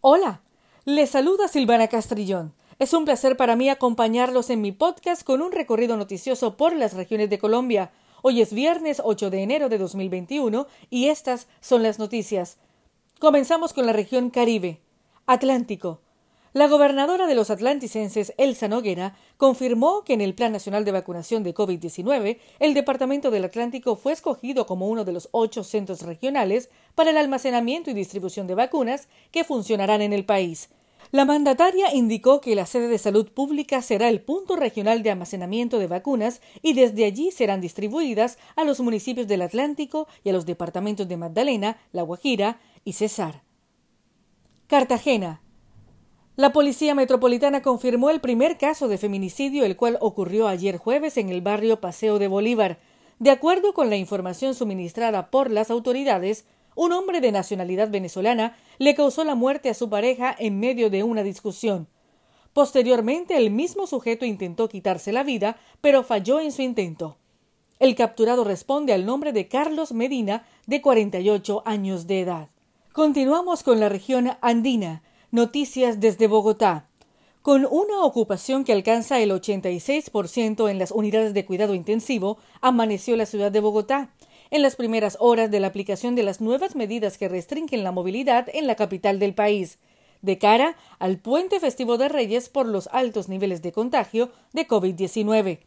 Hola, les saluda Silvana Castrillón. Es un placer para mí acompañarlos en mi podcast con un recorrido noticioso por las regiones de Colombia. Hoy es viernes 8 de enero de 2021 y estas son las noticias. Comenzamos con la región Caribe. Atlántico. La gobernadora de los atlanticenses, Elsa Noguera, confirmó que en el Plan Nacional de Vacunación de COVID-19, el Departamento del Atlántico fue escogido como uno de los ocho centros regionales para el almacenamiento y distribución de vacunas que funcionarán en el país. La mandataria indicó que la sede de salud pública será el punto regional de almacenamiento de vacunas y desde allí serán distribuidas a los municipios del Atlántico y a los departamentos de Magdalena, La Guajira y Cesar. Cartagena. La Policía Metropolitana confirmó el primer caso de feminicidio, el cual ocurrió ayer jueves en el barrio Paseo de Bolívar. De acuerdo con la información suministrada por las autoridades, un hombre de nacionalidad venezolana le causó la muerte a su pareja en medio de una discusión. Posteriormente, el mismo sujeto intentó quitarse la vida, pero falló en su intento. El capturado responde al nombre de Carlos Medina, de 48 años de edad. Continuamos con la región andina. Noticias desde Bogotá. Con una ocupación que alcanza el 86% en las unidades de cuidado intensivo, amaneció la ciudad de Bogotá en las primeras horas de la aplicación de las nuevas medidas que restringen la movilidad en la capital del país, de cara al puente festivo de Reyes por los altos niveles de contagio de COVID-19.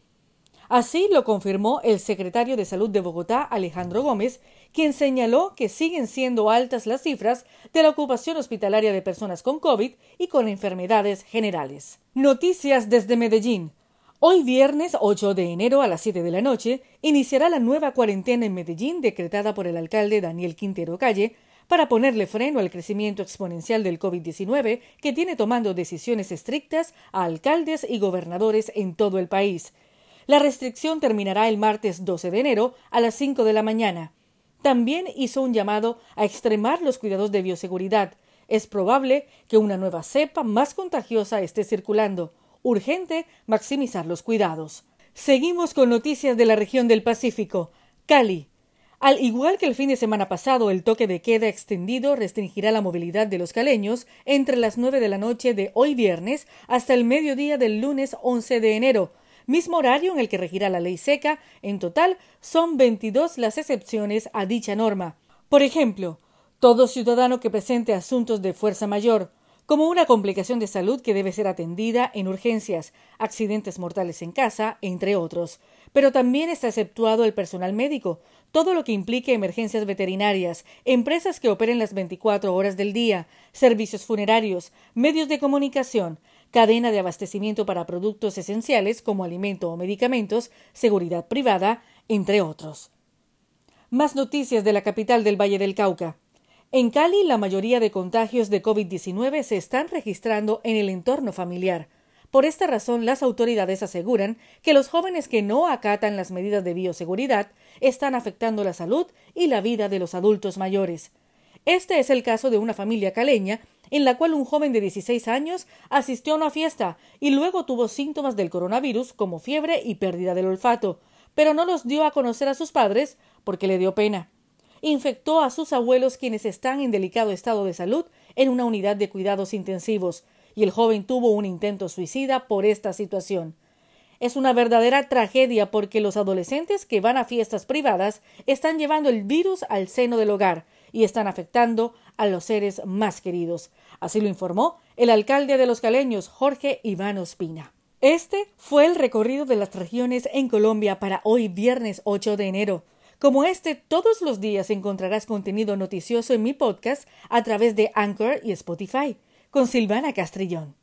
Así lo confirmó el secretario de Salud de Bogotá, Alejandro Gómez, quien señaló que siguen siendo altas las cifras de la ocupación hospitalaria de personas con COVID y con enfermedades generales. Noticias desde Medellín. Hoy viernes 8 de enero a las 7 de la noche iniciará la nueva cuarentena en Medellín decretada por el alcalde Daniel Quintero Calle para ponerle freno al crecimiento exponencial del COVID-19 que tiene tomando decisiones estrictas a alcaldes y gobernadores en todo el país. La restricción terminará el martes 12 de enero a las 5 de la mañana. También hizo un llamado a extremar los cuidados de bioseguridad. Es probable que una nueva cepa más contagiosa esté circulando. Urgente maximizar los cuidados. Seguimos con noticias de la región del Pacífico. Cali. Al igual que el fin de semana pasado, el toque de queda extendido restringirá la movilidad de los caleños entre las 9 de la noche de hoy viernes hasta el mediodía del lunes 11 de enero, mismo horario en el que regirá la ley seca. En total, son 22 las excepciones a dicha norma. Por ejemplo, todo ciudadano que presente asuntos de fuerza mayor, como una complicación de salud que debe ser atendida en urgencias, accidentes mortales en casa, entre otros. Pero también está exceptuado el personal médico, todo lo que implique emergencias veterinarias, empresas que operen las 24 horas del día, servicios funerarios, medios de comunicación, cadena de abastecimiento para productos esenciales como alimento o medicamentos, seguridad privada, entre otros. Más noticias de la capital del Valle del Cauca. En Cali, la mayoría de contagios de COVID-19 se están registrando en el entorno familiar. Por esta razón, las autoridades aseguran que los jóvenes que no acatan las medidas de bioseguridad están afectando la salud y la vida de los adultos mayores. Este es el caso de una familia caleña en la cual un joven de 16 años asistió a una fiesta y luego tuvo síntomas del coronavirus como fiebre y pérdida del olfato, pero no los dio a conocer a sus padres porque le dio pena. Infectó a sus abuelos quienes están en delicado estado de salud en una unidad de cuidados intensivos, y el joven tuvo un intento suicida por esta situación. Es una verdadera tragedia porque los adolescentes que van a fiestas privadas están llevando el virus al seno del hogar y están afectando a los seres más queridos. Así lo informó el alcalde de los caleños, Jorge Iván Ospina. Este fue el recorrido de las regiones en Colombia para hoy viernes 8 de enero. Como este, todos los días encontrarás contenido noticioso en mi podcast a través de Anchor y Spotify, con Silvana Castrillón.